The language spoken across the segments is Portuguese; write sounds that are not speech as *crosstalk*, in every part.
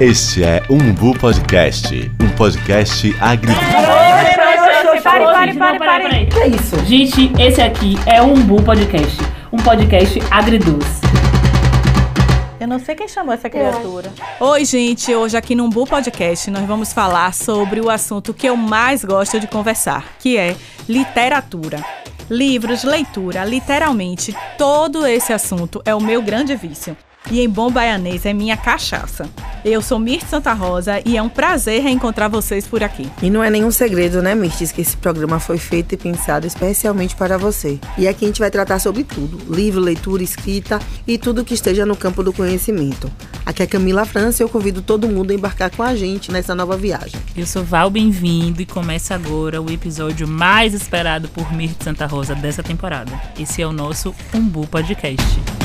Este é Umbu Podcast, um podcast agri... Pare, pare, pare, pare. Que é isso? Gente, esse aqui é o Umbu Podcast, um podcast agridoce. Eu não sei quem chamou essa criatura. Oi, gente. Hoje aqui no Umbu Podcast nós vamos falar sobre o assunto que eu mais gosto de conversar, que é literatura. Livros, leitura, literalmente todo esse assunto é o meu grande vício. E em bom baianês é minha cachaça. Eu sou Mirth Santa Rosa e é um prazer reencontrar vocês por aqui. E não é nenhum segredo, né, Mirtes, que esse programa foi feito e pensado especialmente para você. E aqui a gente vai tratar sobre tudo: livro, leitura, escrita e tudo que esteja no campo do conhecimento. Aqui é Camila França e eu convido todo mundo a embarcar com a gente nessa nova viagem. Eu sou Val Bem-vindo e começa agora o episódio mais esperado por Mirth Santa Rosa dessa temporada. Esse é o nosso Umbu Podcast.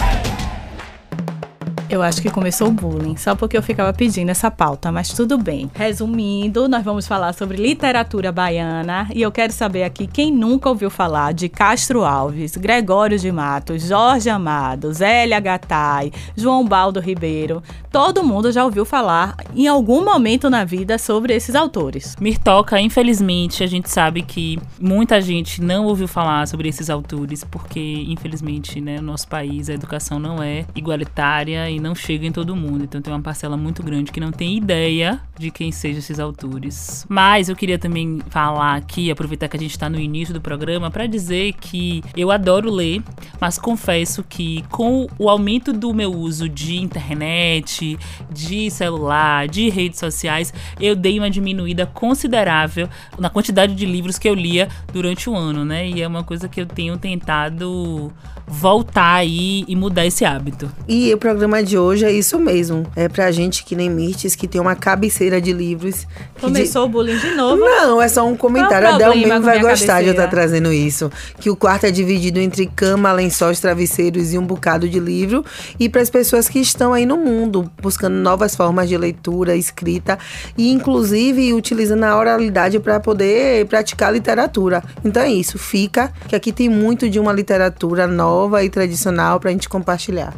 Eu acho que começou o bullying, só porque eu ficava pedindo essa pauta, mas tudo bem. Resumindo, nós vamos falar sobre literatura baiana e eu quero saber aqui quem nunca ouviu falar de Castro Alves, Gregório de Matos, Jorge Amado, Zélia Gattai, João Baldo Ribeiro. Todo mundo já ouviu falar em algum momento na vida sobre esses autores. Mirtoca, infelizmente, a gente sabe que muita gente não ouviu falar sobre esses autores porque, infelizmente, né, no nosso país a educação não é igualitária e não chega em todo mundo. Então tem uma parcela muito grande que não tem ideia de quem sejam esses autores. Mas eu queria também falar aqui, aproveitar que a gente está no início do programa, para dizer que eu adoro ler, mas confesso que com o aumento do meu uso de internet, de celular, de redes sociais, eu dei uma diminuída considerável na quantidade de livros que eu lia durante o ano, né? E é uma coisa que eu tenho tentado voltar aí e mudar esse hábito. E o programa de hoje é isso mesmo. É pra gente que nem Mirtes, que tem uma cabeceira de livros. Começou o bullying de novo. Não, é só um comentário. Qual A o Del problema mesmo com vai gostar de eu estar cabeceira? trazendo isso. Que o quarto é dividido entre cama, lençóis, travesseiros e um bocado de livro. E para as pessoas que estão aí no mundo, buscando novas formas de leitura, escrita e inclusive utilizando a oralidade para poder praticar literatura. Então é isso, fica que aqui tem muito de uma literatura nova e tradicional para a gente compartilhar.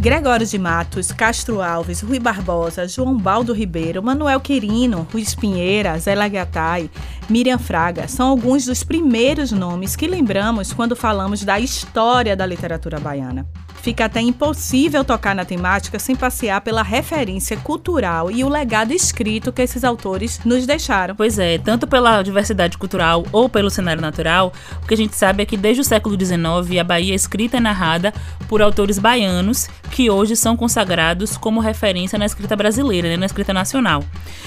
Gregório de Matos, Castro Alves, Rui Barbosa, João Baldo Ribeiro, Manuel Quirino, Ruiz Pinheira, Zé Lagatai, Miriam Fraga são alguns dos primeiros nomes que lembramos quando falamos da história da literatura baiana. Fica até impossível tocar na temática sem passear pela referência cultural e o legado escrito que esses autores nos deixaram. Pois é, tanto pela diversidade cultural ou pelo cenário natural, o que a gente sabe é que desde o século XIX a Bahia é escrita e narrada por autores baianos que hoje são consagrados como referência na escrita brasileira, né, na escrita nacional.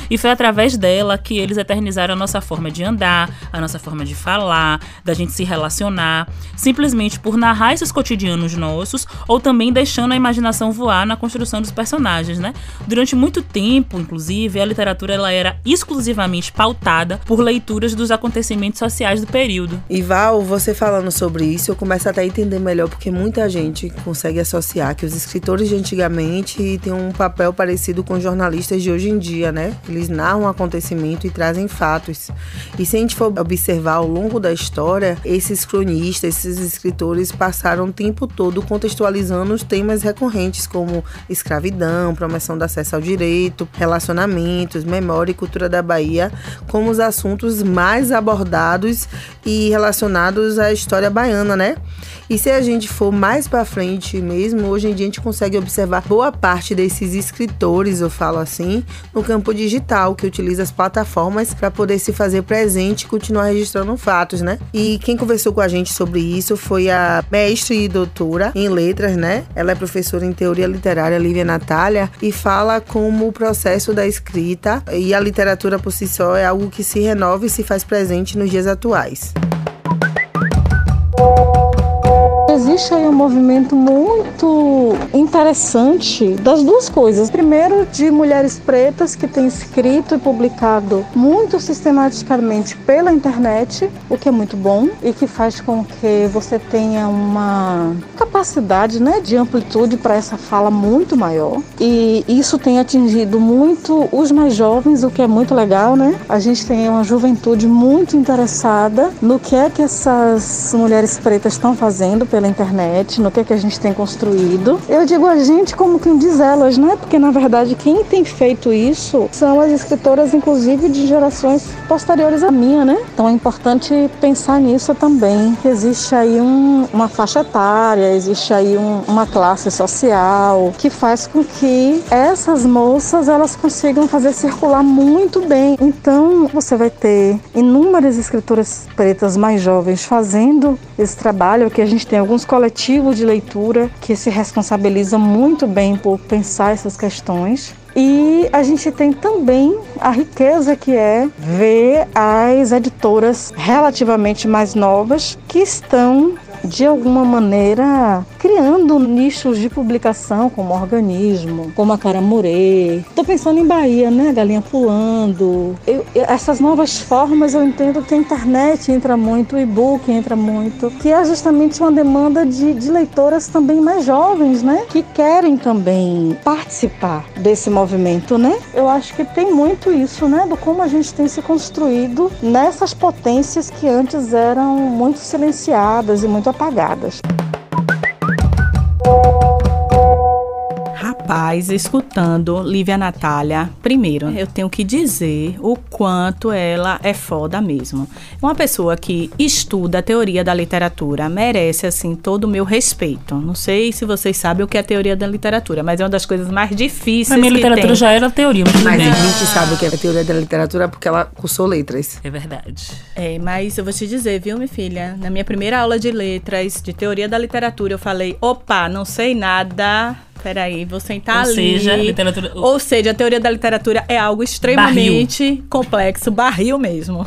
E foi através dela que eles eternizaram a nossa forma de andar, a nossa forma de falar, da gente se relacionar, simplesmente por narrar esses cotidianos nossos ou também deixando a imaginação voar na construção dos personagens, né? Durante muito tempo, inclusive, a literatura ela era exclusivamente pautada por leituras dos acontecimentos sociais do período. E Val, você falando sobre isso, eu começo até a entender melhor, porque muita gente consegue associar que os escritores de antigamente têm um papel parecido com os jornalistas de hoje em dia, né? Eles narram um acontecimento e trazem fatos. E se a gente for observar ao longo da história, esses cronistas, esses escritores passaram o tempo todo contextualizando os temas recorrentes, como escravidão, promoção do acesso ao direito, relacionamentos, memória e cultura da Bahia, como os assuntos mais abordados e relacionados à história baiana, né? E se a gente for mais para frente mesmo, hoje em dia a gente consegue observar boa parte desses escritores, eu falo assim, no campo digital, que utiliza as plataformas para poder se fazer presente e continuar registrando fatos, né? E quem conversou com a gente sobre isso foi a mestre e doutora em letras, né? Ela é professora em teoria literária, Lívia Natália, e fala como o processo da escrita e a literatura por si só é algo que se renova e se faz presente nos dias atuais. Existe aí um movimento muito interessante das duas coisas. Primeiro, de mulheres pretas que têm escrito e publicado muito sistematicamente pela internet, o que é muito bom e que faz com que você tenha uma capacidade né, de amplitude para essa fala muito maior. E isso tem atingido muito os mais jovens, o que é muito legal, né? A gente tem uma juventude muito interessada no que é que essas mulheres pretas estão fazendo pela internet internet, no que, é que a gente tem construído. Eu digo a gente como quem diz elas, né? Porque na verdade quem tem feito isso são as escritoras, inclusive de gerações posteriores à minha, né? Então é importante pensar nisso também. Existe aí um, uma faixa etária, existe aí um, uma classe social que faz com que essas moças elas consigam fazer circular muito bem. Então você vai ter inúmeras escritoras pretas mais jovens fazendo esse trabalho, que a gente tem alguns coletivos de leitura que se responsabilizam muito bem por pensar essas questões. E a gente tem também a riqueza que é ver as editoras relativamente mais novas que estão de alguma maneira criando nichos de publicação como organismo, como a Caramurê. Estou pensando em Bahia, né? Galinha pulando. Eu, essas novas formas eu entendo que a internet entra muito, o e-book entra muito, que é justamente uma demanda de, de leitoras também mais jovens, né? Que querem também participar desse movimento, né? Eu acho que tem muito isso, né? Do como a gente tem se construído nessas potências que antes eram muito silenciadas e muito apagadas. Rapaz, escutando Lívia Natália, primeiro, eu tenho que dizer o quanto ela é foda mesmo. Uma pessoa que estuda a teoria da literatura merece, assim, todo o meu respeito. Não sei se vocês sabem o que é a teoria da literatura, mas é uma das coisas mais difíceis. A minha literatura tem. já era teoria, mas, Mas bem. a gente sabe o que é a teoria da literatura porque ela cursou letras. É verdade. É, mas eu vou te dizer, viu, minha filha? Na minha primeira aula de letras, de teoria da literatura, eu falei: opa, não sei nada. Peraí, vou sentar Ou ali. seja, literatura- Ou seja, a teoria da literatura é algo extremamente complexo, barril mesmo.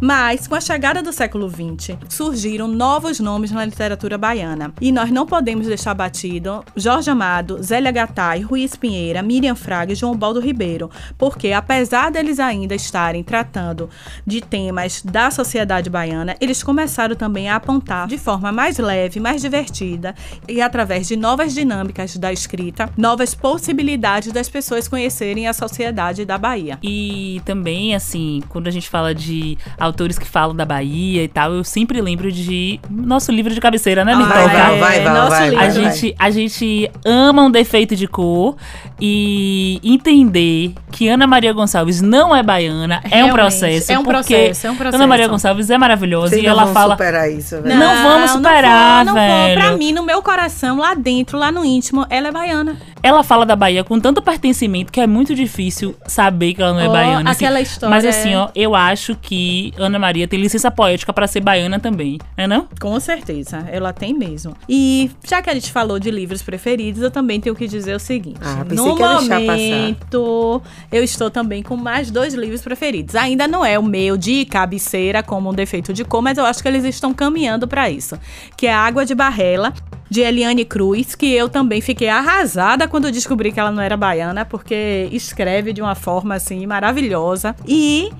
Mas, com a chegada do século XX, surgiram novos nomes na literatura baiana. E nós não podemos deixar batido Jorge Amado, Zélia Gattai, Ruiz Pinheira, Miriam Fraga e João Baldo Ribeiro. Porque, apesar deles ainda estarem tratando de temas da sociedade baiana, eles começaram também a apontar de forma mais leve, mais divertida e através de novas dinâmicas da escrita, novas possibilidades das pessoas conhecerem a sociedade da Bahia. E também, assim, quando a gente fala de autores que falam da Bahia e tal, eu sempre lembro de nosso livro de cabeceira, né, Vai, Mitoca? vai, vai, vai, nosso vai, livro. A vai, vai. gente, a gente ama um defeito de cor e entender que Ana Maria Gonçalves não é baiana é um Realmente, processo. é um porque processo, é um processo. Ana Maria Gonçalves é maravilhosa Vocês e não ela fala. superar isso, velho. Não vamos superar, não vou, não velho. Vou. Pra mim, no meu coração, lá dentro, lá no íntimo, ela é baiana. Ela fala da Bahia com tanto pertencimento que é muito difícil saber que ela não é Ó, baiana. assim. aquela história Mas assim, é- ó, eu acho que Ana Maria tem licença poética pra ser baiana também, não é não? Com certeza, ela tem mesmo. E já que a gente falou de livros preferidos, eu também tenho que dizer o seguinte: Ah, no momento, eu estou também com mais dois livros preferidos. Ainda não é o meu de cabeceira como um defeito de cor, mas eu acho que eles estão caminhando para isso, que é Água de Barrela. De Eliane Cruz, que eu também fiquei arrasada quando descobri que ela não era baiana, porque escreve de uma forma assim maravilhosa. E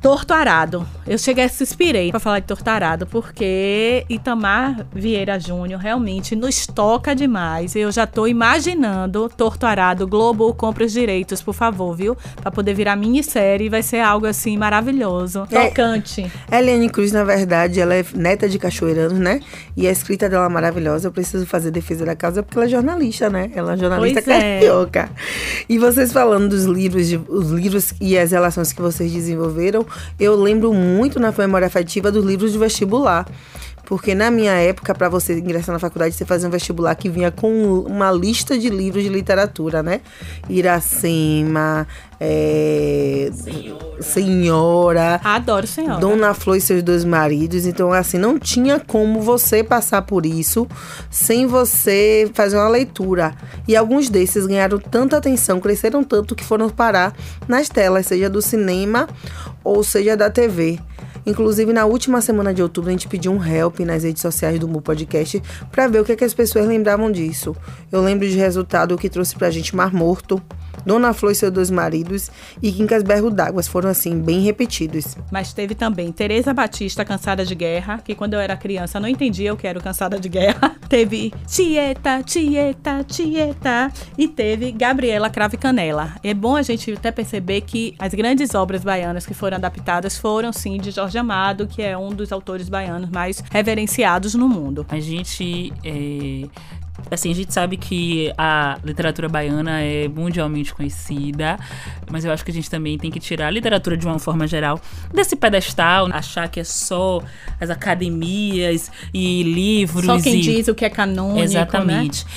Torto Arado. Eu cheguei a suspirei pra falar de Torto Arado, porque Itamar Vieira Júnior realmente nos toca demais. Eu já tô imaginando Torto Arado, Globo, compra os direitos, por favor, viu? Pra poder virar minissérie, vai ser algo assim maravilhoso. É. Tocante. Eliane Cruz, na verdade, ela é neta de cachoeiranos, né? E a escrita dela é maravilhosa. Eu preciso fazer defesa da causa porque ela é jornalista, né? Ela é jornalista Pois é. carioca. E vocês falando dos livros, de- os livros e as relações que vocês desenvolveram, eu lembro muito na memória afetiva dos livros de vestibular. Porque na minha época, para você ingressar na faculdade, você fazia um vestibular que vinha com uma lista de livros de literatura, né? Iracema, é, Senhora, Adoro, senhora. Dona Flor e seus dois maridos. Então, assim, não tinha como você passar por isso sem você fazer uma leitura. E alguns desses ganharam tanta atenção, cresceram tanto que foram parar nas telas, seja do cinema ou seja da TV. Inclusive, na última semana de outubro, a gente pediu um help nas redes sociais do Mu Podcast pra ver o que, é que as pessoas lembravam disso. Eu lembro de resultado que trouxe pra gente Mar Morto, Dona Flor e seus dois maridos e Quincas Berro d'Águas foram assim bem repetidos. Mas teve também Tereza Batista, Cansada de Guerra, que quando eu era criança não entendia o que era o Cansada de Guerra. *laughs* teve Tieta, Tieta, Tieta. E teve Gabriela Crave Canela. É bom a gente até perceber que as grandes obras baianas que foram adaptadas foram sim de Jorge Amado, que é um dos autores baianos mais reverenciados no mundo. A gente é, Assim, a gente sabe que a literatura baiana é mundialmente conhecida, mas eu acho que a gente também tem que tirar a literatura de uma forma geral desse pedestal, achar que é só as academias e livros. Só quem e... diz o que é canônico, Exatamente. Né?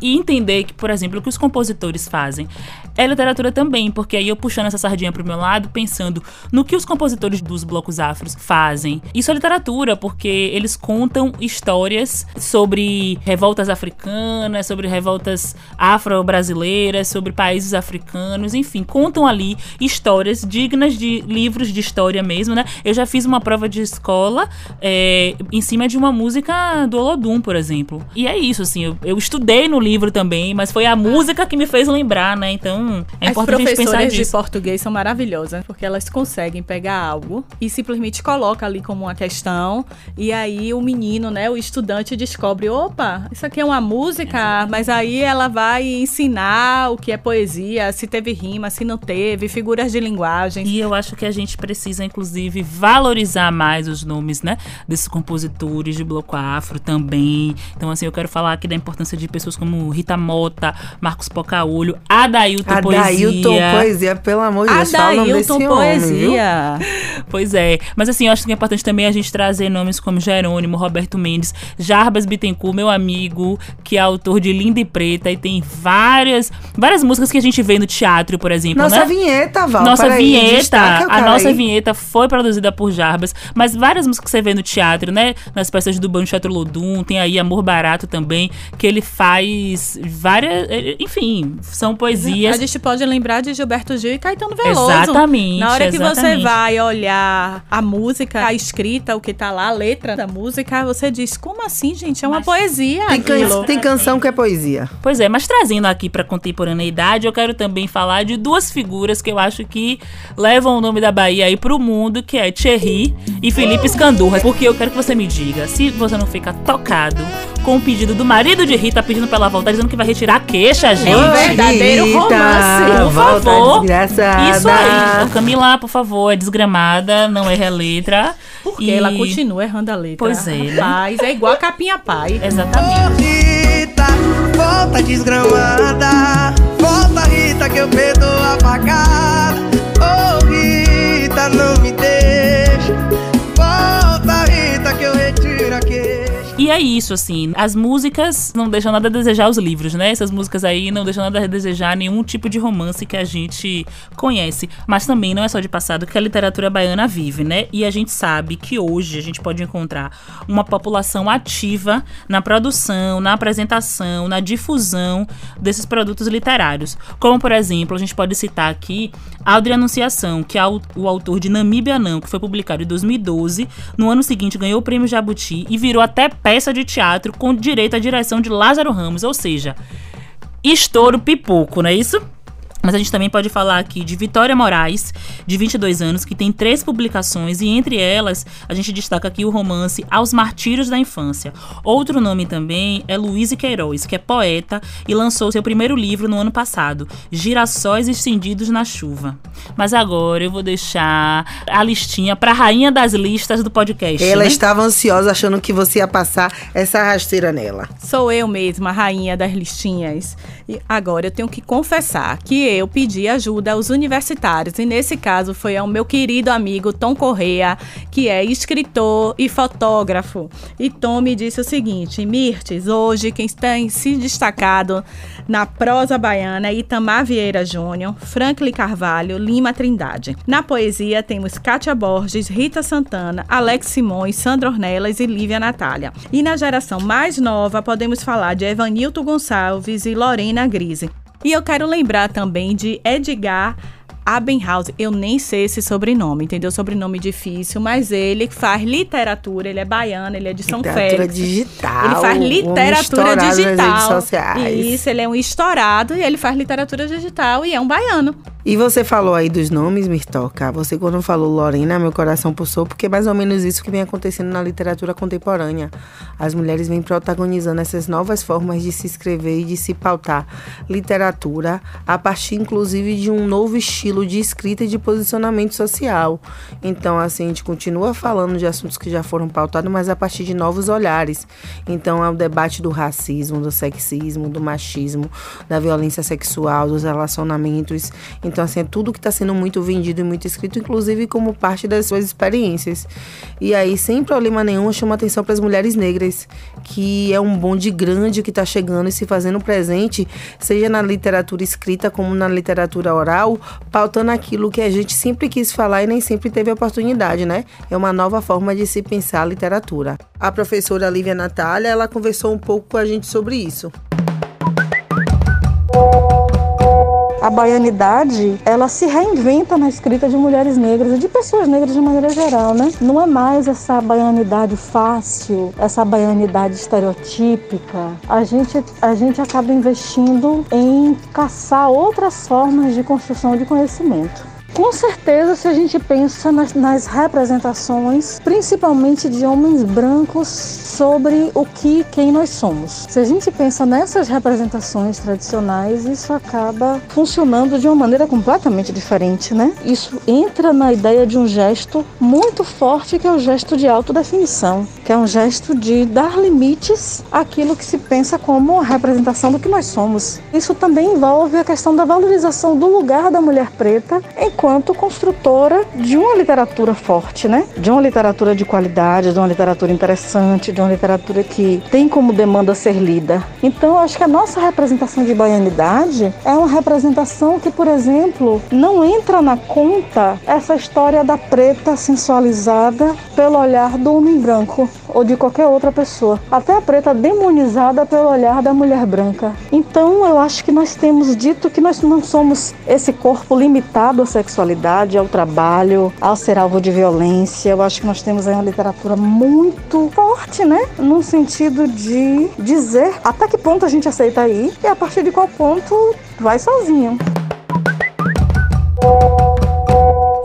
E entender que, por exemplo, o que os compositores fazem é literatura também, porque aí eu puxando essa sardinha pro meu lado, pensando no que os compositores dos blocos afros fazem. Isso é literatura, porque eles contam histórias sobre revoltas africanas, sobre revoltas afro-brasileiras, sobre países africanos, enfim, contam ali histórias dignas de livros de história mesmo, né? Eu já fiz uma prova de escola é, em cima de uma música do Olodum, por exemplo. E é isso, assim, eu, eu estudei no livro também, mas foi a música que me fez lembrar, né? Então, então, é As importante pensar de português são maravilhosas, porque elas conseguem pegar algo e simplesmente coloca ali como uma questão, e aí o menino, né, o estudante descobre, opa, isso aqui é uma música, mas aí ela vai ensinar o que é poesia, se teve rima, se não teve, figuras de linguagem. E eu acho que a gente precisa, inclusive, valorizar mais os nomes, né, desses compositores de bloco afro também. Então, assim, eu quero falar aqui da importância de pessoas como Rita Mota, Marcos Pocaolho, Adailton Adailton Poesia. Adailton Poesia, pelo amor de Deus, Adailton Poesia. Homem, pois é. Mas assim, eu acho que é importante também a gente trazer nomes como Jerônimo, Roberto Mendes, Jarbas Bittencourt, meu amigo, que é autor de Linda e Preta e tem várias, várias músicas que a gente vê no teatro, por exemplo, Nossa né? vinheta, Val. Nossa Peraí, vinheta, a nossa aí. vinheta foi produzida por Jarbas, mas várias músicas que você vê no teatro, né? Nas peças do Banco Teatro Lodum, tem aí Amor Barato também, que ele faz várias, enfim, são poesias. A gente pode lembrar de Gilberto Gil e Caetano Veloso. Exatamente. Na hora que exatamente. você vai olhar a música, a escrita, o que tá lá, a letra da música, você diz, como assim, gente? É uma Mas poesia. Tem, can tem canção que é poesia. Pois é, mas trazendo aqui pra contemporaneidade, eu quero também falar de duas figuras que eu acho que levam o nome da Bahia aí pro mundo, que é Thierry e Felipe Scandurra. Porque eu quero que você me diga, se você não fica tocado com o pedido do marido de Rita pedindo pra ela voltar, dizendo que vai retirar a queixa, gente. É um verdadeiro Rita, Por favor. desgraçada. Isso aí. Ô, Camila, por favor, é desgramada, não erre a letra. Porque E- ela continua errando a letra. Pois é, né? Rapaz, é igual a capinha pai. Exatamente. Rita, volta desgramada. Volta, Rita, que eu apagada. Oh, Rita, não me E é isso, assim. As músicas não deixam nada a desejar os livros, né? Essas músicas aí não deixam nada a desejar nenhum tipo de romance que a gente conhece. Mas também não é só de passado que a literatura baiana vive, né? E a gente sabe que hoje a gente pode encontrar uma população ativa na produção, na apresentação, na difusão desses produtos literários. Como, por exemplo, a gente pode citar aqui Aldri Anunciação, que é o o autor de Namíbia Não, que foi publicado em 2012. No ano seguinte ganhou o prêmio Jabuti e virou até peça de teatro com direito à direção de Lázaro Ramos, ou seja, estouro pipoco, não é isso? Mas a gente também pode falar aqui de Vitória Moraes, de 22 anos, que tem três publicações e entre elas a gente destaca aqui o romance Aos Martírios da Infância. Outro nome também é Luiz Queiroz, que é poeta e lançou seu primeiro livro no ano passado, Girassóis Estendidos na Chuva. Mas agora eu vou deixar a listinha para a rainha das listas do podcast. Ela né? estava ansiosa achando que você ia passar essa rasteira nela. Sou eu mesma, a rainha das listinhas. E agora eu tenho que confessar que eu pedi ajuda aos universitários. E nesse caso foi ao meu querido amigo Tom Correa, que é escritor e fotógrafo. E Tom me disse o seguinte: Mirtes, hoje quem tem se destacado na prosa baiana é Itamar Vieira Júnior, Franklin Carvalho, Lima Trindade. Na poesia temos Kátia Borges, Rita Santana, Alex Simões, Sandra Ornelas e Lívia Natália. E na geração mais nova podemos falar de Evanilton Gonçalves e Lorena Grise. E eu quero lembrar também de Edgar Abenhouse. Eu nem sei esse sobrenome, entendeu? Sobrenome difícil, mas ele faz literatura, ele é baiano, ele é de São Literatura Félix. digital. Ele faz um literatura estourado nas redes digital. sociais. Isso, ele é um estourado e ele faz literatura digital e é um baiano. E você falou aí dos nomes, Mirtoca. Você, quando falou Lorena, meu coração pulsou, porque é mais ou menos isso que vem acontecendo na literatura contemporânea. As mulheres vêm protagonizando essas novas formas de se escrever e de se pautar literatura, a partir, inclusive, de um novo estilo de escrita e de posicionamento social. Então, assim, a gente continua falando de assuntos que já foram pautados, mas a partir de novos olhares. Então, é o debate do racismo, do sexismo, do machismo, da violência sexual, dos relacionamentos. Então, assim, é tudo que está sendo muito vendido e muito escrito, inclusive como parte das suas experiências. E aí, sem problema nenhum, chama atenção para as mulheres negras, que é um bonde grande que está chegando e se fazendo presente, seja na literatura escrita como na literatura oral, pautando aquilo que a gente sempre quis falar e nem sempre teve oportunidade, né? É uma nova forma de se pensar a literatura. A professora Lívia Natália, ela conversou um pouco com a gente sobre isso. A baianidade, ela se reinventa na escrita de mulheres negras e de pessoas negras de maneira geral, né? Não é mais essa baianidade fácil, essa baianidade estereotípica. A gente, a gente acaba investindo em caçar outras formas de construção de conhecimento. Com certeza, se a gente pensa nas, nas, representações, principalmente de homens brancos, sobre o que quem nós somos. Se a gente pensa nessas representações tradicionais, isso acaba funcionando de uma maneira completamente diferente, né? Isso entra na ideia de um gesto muito forte, que é o gesto de autodefinição, que é um gesto de dar limites àquilo que se pensa como a representação do que nós somos. Isso também envolve a questão da valorização do lugar da mulher preta enquanto construtora de uma literatura forte, né? De uma literatura de qualidade, de uma literatura interessante, de uma literatura que tem como demanda ser lida. Então, eu acho que a nossa representação de baianidade é uma representação que, por exemplo, não entra na conta essa história da preta sensualizada pelo olhar do homem branco ou de qualquer outra pessoa. Até a preta demonizada pelo olhar da mulher branca. Então, eu acho que nós temos dito que nós não somos esse corpo limitado à sexualidade, ao trabalho, ao ser alvo de violência. Eu acho que nós temos aí uma literatura muito forte, né? No sentido de dizer até que ponto a gente aceita ir e a partir de qual ponto vai sozinho.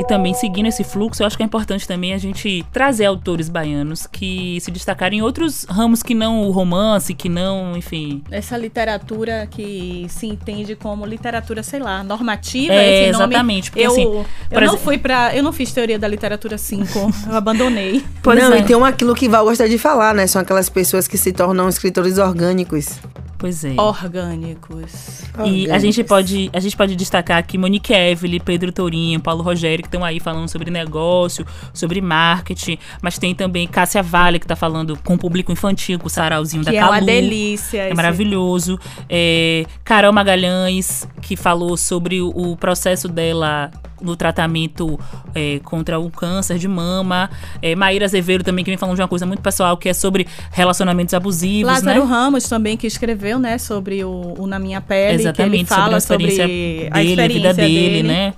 Também seguindo esse fluxo, eu acho que é importante também a gente trazer autores baianos que se destacarem em outros ramos que não o romance, que não, enfim. Essa literatura que se entende como literatura, sei lá, normativa. É, exatamente. Porque, eu, assim, eu não exemplo- fui para, eu não fiz teoria da literatura 5, eu abandonei. *laughs* Pois não, é. e tem um aquilo que Val gosta de falar, né? São aquelas pessoas que se tornam escritores orgânicos. Pois é. Orgânicos. E a gente pode, a gente pode destacar aqui Monique Evelyn, Pedro Tourinho, Paulo Rogério, que estão aí falando sobre negócio, sobre marketing, mas tem também Cássia Vale, que tá falando com o público infantil, com o sarauzinho Que da é Calu. uma delícia. É maravilhoso. É, Carol Magalhães, que falou sobre o, o processo dela no tratamento é, contra o câncer de mama. É, Maíra Azevedo também, que vem falando de uma coisa muito pessoal, que é sobre relacionamentos abusivos, Lázaro né? Ramos também, que escreveu, né, sobre o, o Na Minha Pele. Exatamente, que ele fala sobre a experiência sobre dele, a, vida dele, né?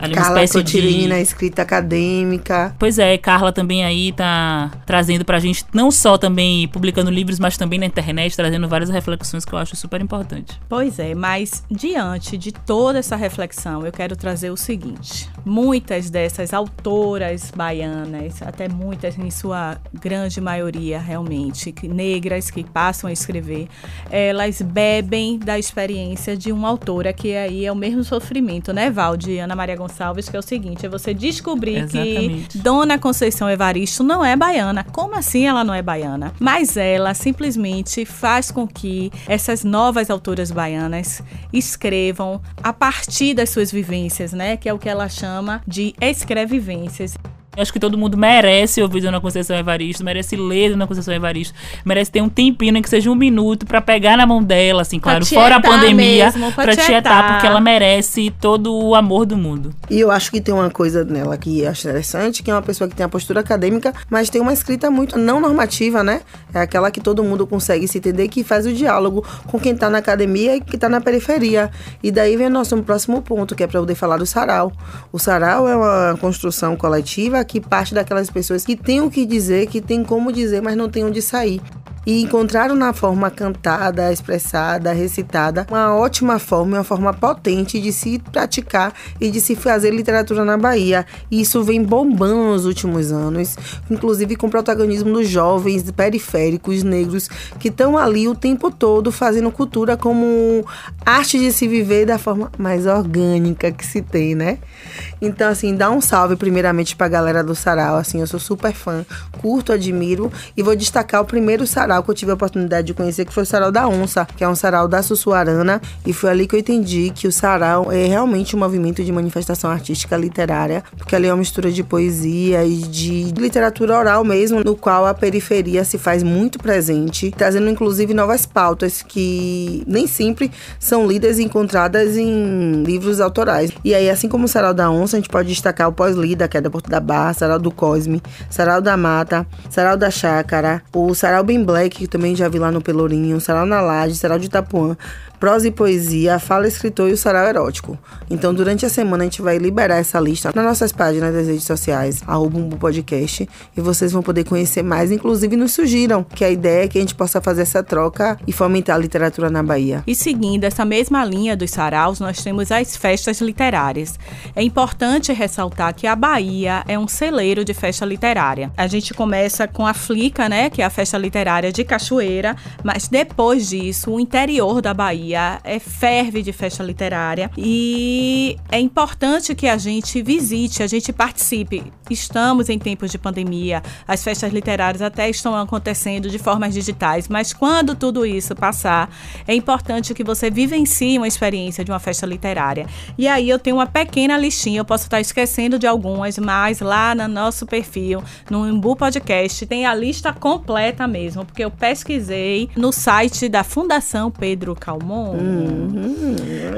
Ali uma Carla espécie Cotirini de... escrita acadêmica. Pois é, Carla também aí tá trazendo pra gente, não só também publicando livros, mas também na internet, trazendo várias reflexões que eu acho super importante. Pois é, mas diante de toda essa reflexão, eu quero trazer o seguinte: muitas dessas autoras baianas, até muitas em sua grande maioria realmente, que- negras que passam a escrever, elas bebem da experiência de uma autora que aí é o mesmo sofrimento, né, Val, de Ana Maria Gonçalves, que é o seguinte: é você descobrir Exatamente. que Dona Conceição Evaristo não é baiana. Como assim ela não é baiana? Mas ela simplesmente faz com que essas novas autoras baianas escrevam a partir das suas vivências, né? Que é o que ela chama de escrevivências. Eu acho que todo mundo merece ouvir Dona Conceição Evaristo, merece ler Dona Conceição Evaristo, merece ter um tempinho, nem que seja um minuto, pra pegar na mão dela, assim, claro, fora a pandemia, mesmo, pra pra tietar, porque ela merece todo o amor do mundo. E eu acho que tem uma coisa nela que eu acho interessante, que é uma pessoa que tem a postura acadêmica, mas tem uma escrita muito não normativa, né? É aquela que todo mundo consegue se entender, que faz o diálogo com quem tá na academia e que tá na periferia. E daí vem o nosso próximo ponto, que é para poder falar do sarau. O sarau é uma construção coletiva que parte daquelas pessoas que têm o que dizer, que tem como dizer, mas não tem onde sair. E encontraram na forma cantada, expressada, recitada, uma ótima forma, uma forma potente de se praticar e de se fazer literatura na Bahia. E isso vem bombando nos últimos anos, inclusive com o protagonismo dos jovens periféricos negros que estão ali o tempo todo fazendo cultura como arte de se viver da forma mais orgânica que se tem, né? Então, assim, dá um salve primeiramente pra galera do Sarau, assim, eu sou super fã, curto, admiro e vou destacar o primeiro sarau que eu tive a oportunidade de conhecer, que foi o Sarau da Onça, que é um sarau da Sussuarana, e foi ali que eu entendi que o sarau é realmente um movimento de manifestação artística literária, porque ali é uma mistura de poesia e de literatura oral mesmo, no qual a periferia se faz muito presente, trazendo inclusive novas pautas que nem sempre são lidas e encontradas em livros autorais. E aí, assim como o Sarau da Onça, a gente pode destacar o Pós-Lida, que é da Porto da Barra, Sarau do Cosme, Sarau da Mata, Sarau da Chácara, o Sarau Bem Black, que também já vi lá no Pelourinho, Sarau na Laje, Sarau de Itapuã, prosa e poesia, a fala escritor e o sarau erótico. Então, durante a semana, a gente vai liberar essa lista nas nossas páginas das redes sociais, arroba Umbu Podcast, e vocês vão poder conhecer mais, inclusive nos sugiram, que a ideia é que a gente possa fazer essa troca e fomentar a literatura na Bahia. E seguindo essa mesma linha dos saraus, nós temos as festas literárias. É importante ressaltar que a Bahia é um celeiro de festa literária. A gente começa com a Flica, né, que é a festa literária de Cachoeira, mas depois disso, o interior da Bahia é ferve de festa literária e é importante que a gente visite, a gente participe. Estamos em tempos de pandemia, as festas literárias até estão acontecendo de formas digitais, mas quando tudo isso passar, é importante que você vivencie uma experiência de uma festa literária. E aí eu tenho uma pequena listinha, eu posso estar esquecendo de algumas, mas lá no nosso perfil, no Imbu Podcast, tem a lista completa mesmo, porque eu pesquisei no site da Fundação Pedro Calmon.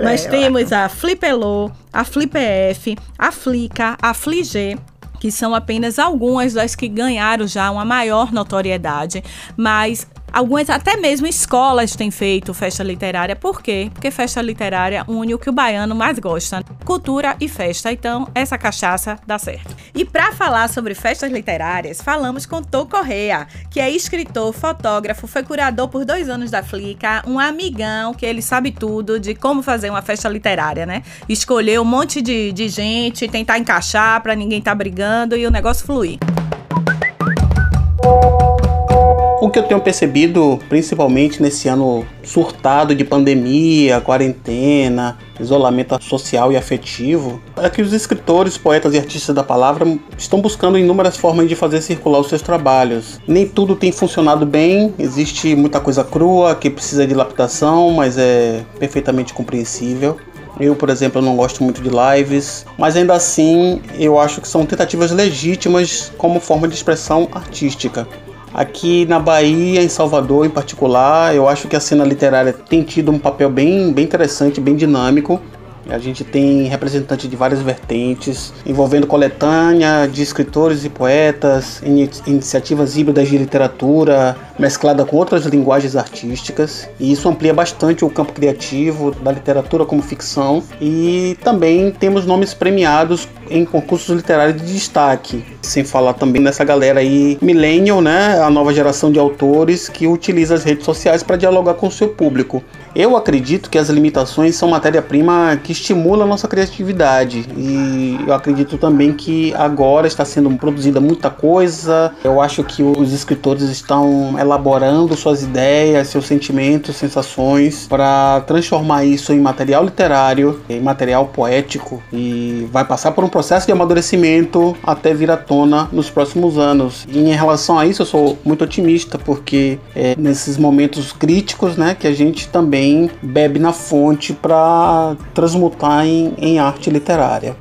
Nós temos a Flipelô, a FlipEF, a Flica, a Fligê, que são apenas algumas das que ganharam já uma maior notoriedade, mas Algumas, até mesmo escolas têm feito festa literária. Por quê? Porque festa literária une o que o baiano mais gosta: cultura e festa. Então, essa cachaça dá certo. E para falar sobre festas literárias, falamos com Tô Correia, que é escritor, fotógrafo, foi curador por dois anos da Flica, um amigão que ele sabe tudo de como fazer uma festa literária, né? Escolher um monte de, de gente, tentar encaixar para ninguém tá brigando e o negócio fluir. O que eu tenho percebido, principalmente nesse ano surtado de pandemia, quarentena, isolamento social e afetivo, é que os escritores, poetas e artistas da palavra estão buscando inúmeras formas de fazer circular os seus trabalhos. Nem tudo tem funcionado bem, existe muita coisa crua que precisa de lapidação, mas é perfeitamente compreensível. Eu, por exemplo, não gosto muito de lives, mas ainda assim eu acho que são tentativas legítimas como forma de expressão artística. Aqui na Bahia, em Salvador em particular, eu acho que a cena literária tem tido um papel bem, bem interessante, bem dinâmico. A gente tem representantes de várias vertentes, envolvendo coletânea de escritores e poetas, ini iniciativas híbridas de literatura, mesclada com outras linguagens artísticas. E isso amplia bastante o campo criativo da literatura como ficção. E também temos nomes premiados em concursos literários de destaque. Sem falar também nessa galera aí, millennial, né? A nova geração de autores que utiliza as redes sociais para dialogar com o seu público. Eu acredito que as limitações são matéria-prima que estimula a nossa criatividade e eu acredito também que agora está sendo produzida muita coisa. Eu acho que os escritores estão elaborando suas ideias, seus sentimentos, sensações para transformar isso em material literário, em material poético e vai passar por um processo de amadurecimento até vir à tona nos próximos anos. E em relação a isso, eu sou muito otimista porque é nesses momentos críticos, né, que a gente também bebe na fonte para transmutar em, em arte literária.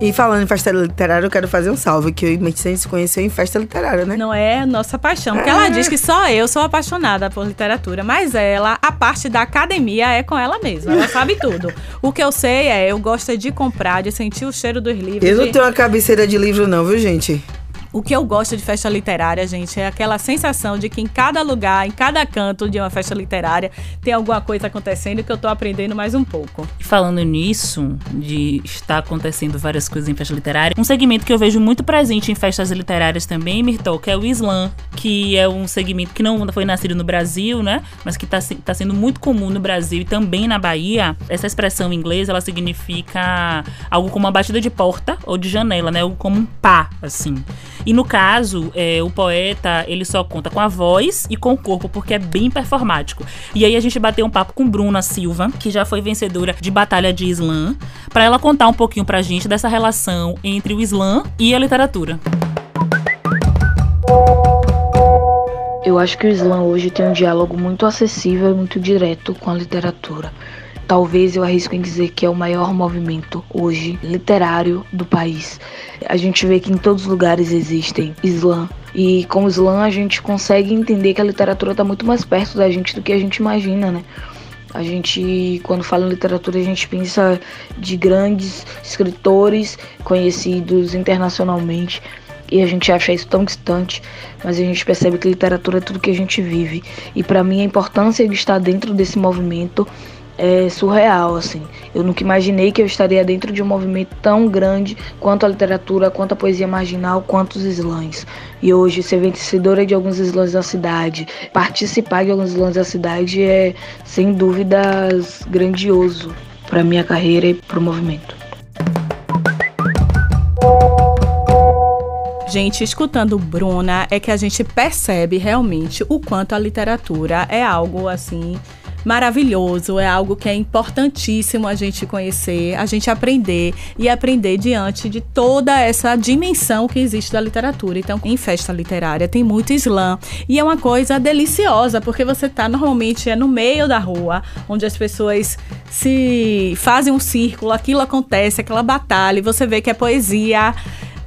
E falando em festa literária, eu quero fazer um salve, que eu e se conheceu em festa literária, né? Não é nossa paixão, porque ela diz que só eu sou apaixonada por literatura, mas ela, a parte da academia é com ela mesma, ela sabe tudo. O que eu sei é, eu gosto de comprar, de sentir o cheiro dos livros. Eu não tenho uma cabeceira de livro não, viu, gente? O que eu gosto de festa literária, gente, é aquela sensação de que em cada lugar, em cada canto de uma festa literária, tem alguma coisa acontecendo que eu tô aprendendo mais um pouco. E falando nisso, de estar acontecendo várias coisas em festa literária, um segmento que eu vejo muito presente em festas literárias também, Mirtol, que é o slam, que é um segmento que não foi nascido no Brasil, né? Mas que está tá sendo muito comum no Brasil e também na Bahia. Essa expressão em inglês, ela significa algo como uma batida de porta ou de janela, né? Algo como um pá, assim. E no caso, é, o poeta, ele só conta com a voz e com o corpo, porque é bem performático. E aí a gente bateu um papo com Bruna Silva, que já foi vencedora de Batalha de Slam, para ela contar um pouquinho pra gente dessa relação entre o slam e a literatura. Eu acho que o slam hoje tem um diálogo muito acessível e muito direto com a literatura. Talvez eu arrisco em dizer que é o maior movimento hoje literário do país. A gente vê que em todos os lugares existem slam. E com o slam a gente consegue entender que a literatura está muito mais perto da gente do que a gente imagina, né? A gente, quando fala em literatura, a gente pensa de grandes escritores conhecidos internacionalmente e a gente acha isso tão distante, mas a gente percebe que literatura é tudo que a gente vive. E para mim a importância de estar dentro desse movimento é surreal, assim. Eu nunca imaginei que eu estaria dentro de um movimento tão grande quanto a literatura, quanto a poesia marginal, quanto os slams. E hoje ser vencedora de alguns slams da cidade, participar de alguns slams da cidade é, sem dúvidas, grandioso para minha carreira e para o movimento. Gente, escutando Bruna, é que a gente percebe realmente o quanto a literatura é algo assim maravilhoso, é algo que é importantíssimo a gente conhecer, a gente aprender e aprender diante de toda essa dimensão que existe da literatura. Então, em festa literária tem muito slam e é uma coisa deliciosa, porque você tá normalmente é no meio da rua, onde as pessoas se fazem um círculo, aquilo acontece, aquela batalha, e você vê que é poesia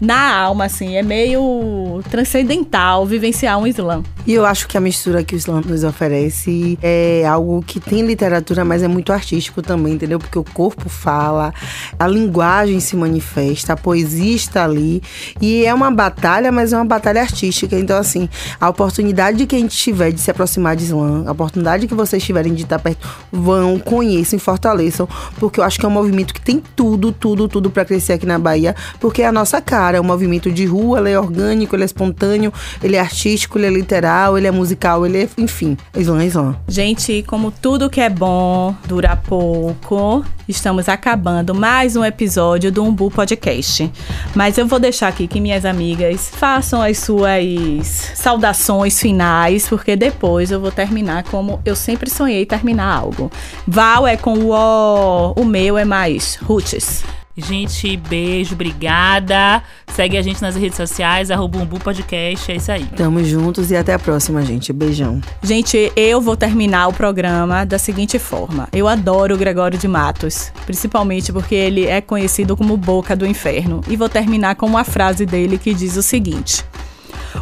na alma, assim, é meio transcendental vivenciar um slam. E eu acho que a mistura que o Slam nos oferece é algo que tem literatura, mas é muito artístico também, entendeu? Porque o corpo fala, a linguagem se manifesta, a poesia está ali. E é uma batalha, mas é uma batalha artística. Então, assim, a oportunidade que a gente tiver de se aproximar de Slam, a oportunidade que vocês tiverem de estar perto, vão, conheçam fortaleçam. Porque eu acho que é um movimento que tem tudo, tudo, tudo para crescer aqui na Bahia, porque é a nossa cara. É um movimento de rua, ele é orgânico, ele é espontâneo, ele é artístico, ele é literal, ele é musical, ele é, enfim, é Slam. Gente, como tudo que é bom dura pouco, estamos acabando mais um episódio do Umbu Podcast. Mas eu vou deixar aqui que minhas amigas façam as suas saudações finais, porque depois eu vou terminar como eu sempre sonhei terminar algo. Val é com o O, o meu é mais roots. Gente, beijo, obrigada. Segue a gente nas redes sociais, arroba Umbu Podcast, é isso aí. Tamo juntos e até a próxima, gente. Beijão. Gente, eu vou terminar o programa da seguinte forma. Eu adoro o Gregório de Matos, principalmente porque ele é conhecido como Boca do Inferno. E vou terminar com uma frase dele que diz o seguinte: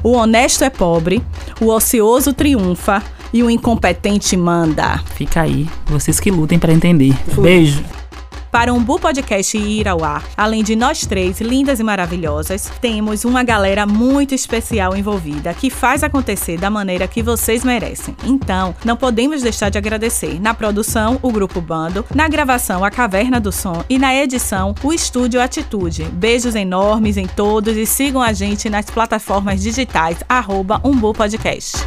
O honesto é pobre, o ocioso triunfa e o incompetente manda. Fica aí, vocês que lutem pra entender. Beijo. Para o Umbu Podcast ir ao ar, além de nós três, lindas e maravilhosas, temos uma galera muito especial envolvida que faz acontecer da maneira que vocês merecem. Então, não podemos deixar de agradecer. Na produção, o Grupo Bando, na gravação, a Caverna do Som e na edição, o Estúdio Atitude. Beijos enormes em todos e sigam a gente nas plataformas digitais, arroba Umbu Podcast.